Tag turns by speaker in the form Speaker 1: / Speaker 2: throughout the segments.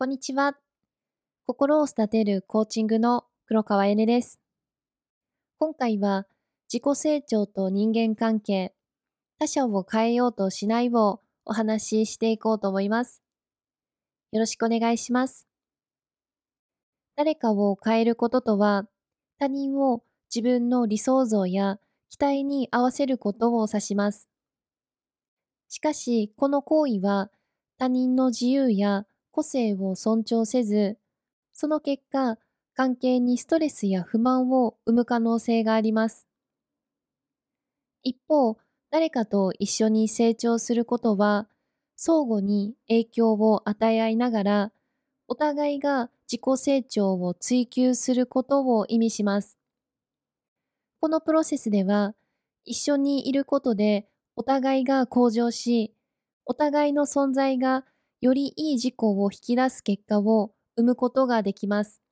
Speaker 1: こんにちは。心を育てるコーチングの黒川えねです。今回は自己成長と人間関係、他者を変えようとしないをお話ししていこうと思います。よろしくお願いします。誰かを変えることとは、他人を自分の理想像や期待に合わせることを指します。しかし、この行為は他人の自由や個性を尊重せず、その結果、関係にストレスや不満を生む可能性があります。一方、誰かと一緒に成長することは、相互に影響を与え合いながら、お互いが自己成長を追求することを意味します。このプロセスでは、一緒にいることでお互いが向上し、お互いの存在がよりいい自己を引き出す結果を生むことができます。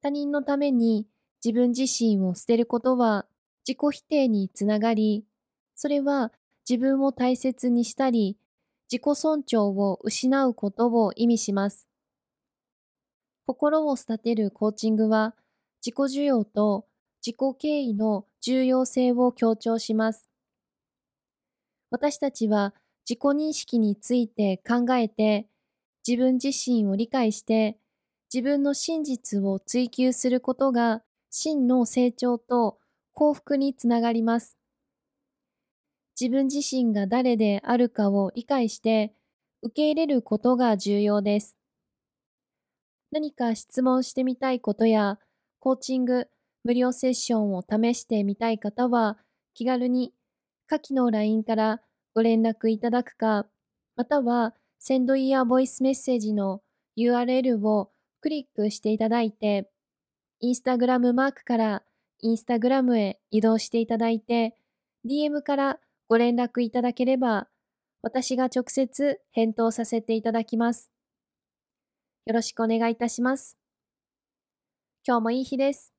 Speaker 1: 他人のために自分自身を捨てることは自己否定につながり、それは自分を大切にしたり、自己尊重を失うことを意味します。心を育てるコーチングは、自己需要と自己敬意の重要性を強調します。私たちは自己認識について考えて、自分自身を理解して、自分の真実を追求することが真の成長と幸福につながります。自分自身が誰であるかを理解して受け入れることが重要です。何か質問してみたいことやコーチング、無料セッションを試してみたい方は気軽に下記の LINE からご連絡いただくか、または、センドイヤーボイスメッセージの URL をクリックしていただいて、インスタグラムマークからインスタグラムへ移動していただいて、DM からご連絡いただければ、私が直接返答させていただきます。よろしくお願いいたします。今日もいい日です。